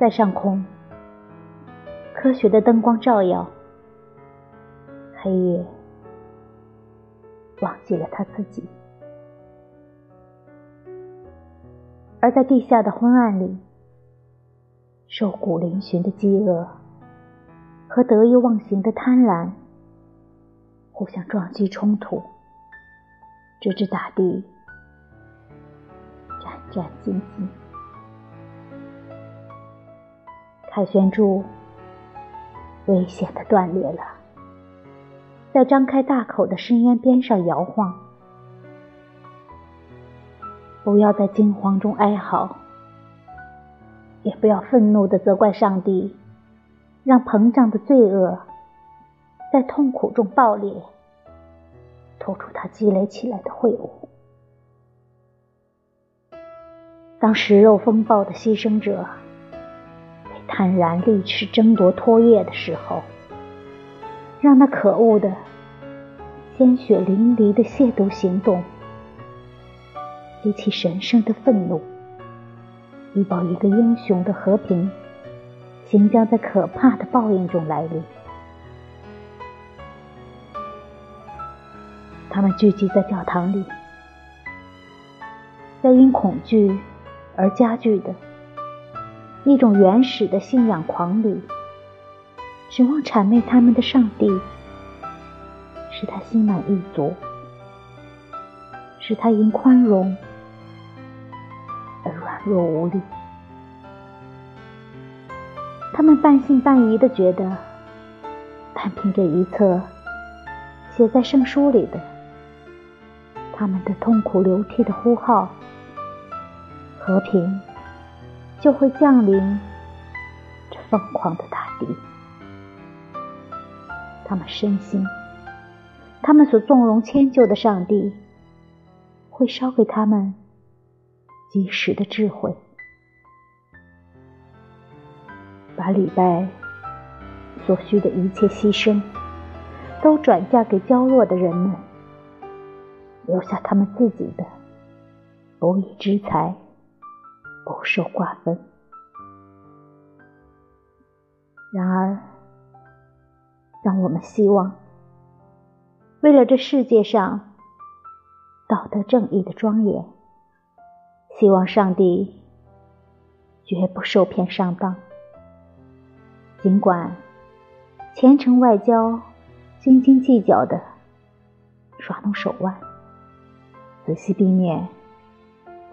在上空，科学的灯光照耀，黑夜忘记了他自己，而在地下的昏暗里，瘦骨嶙峋的饥饿和得意忘形的贪婪互相撞击冲突，直至大地战战兢兢。凯旋柱危险的断裂了，在张开大口的深渊边上摇晃。不要在惊慌中哀嚎，也不要愤怒的责怪上帝，让膨胀的罪恶在痛苦中爆裂，吐出它积累起来的秽物。当食肉风暴的牺牲者。坦然力持争夺唾液的时候，让那可恶的鲜血淋漓的亵渎行动激起神圣的愤怒，以保一个英雄的和平行将在可怕的报应中来临。他们聚集在教堂里，在因恐惧而加剧的。一种原始的信仰狂旅，指望谄媚他们的上帝，使他心满意足，使他因宽容而软弱无力。他们半信半疑的觉得，单凭着一册写在圣书里的，他们的痛苦流涕的呼号，和平。就会降临这疯狂的大地。他们深信，他们所纵容迁就的上帝，会烧给他们及时的智慧，把礼拜所需的一切牺牲，都转嫁给娇弱的人们，留下他们自己的不义之财。不受瓜分。然而，让我们希望，为了这世界上道德正义的庄严，希望上帝绝不受骗上当。尽管虔诚外交斤斤计较的耍弄手腕，仔细避免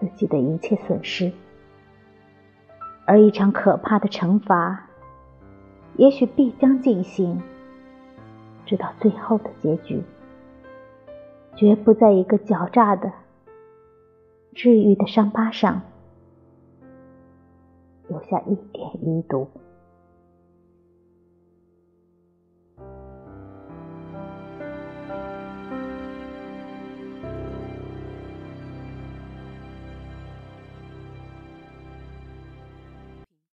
自己的一切损失。而一场可怕的惩罚，也许必将进行，直到最后的结局，绝不在一个狡诈的、治愈的伤疤上留下一点余毒。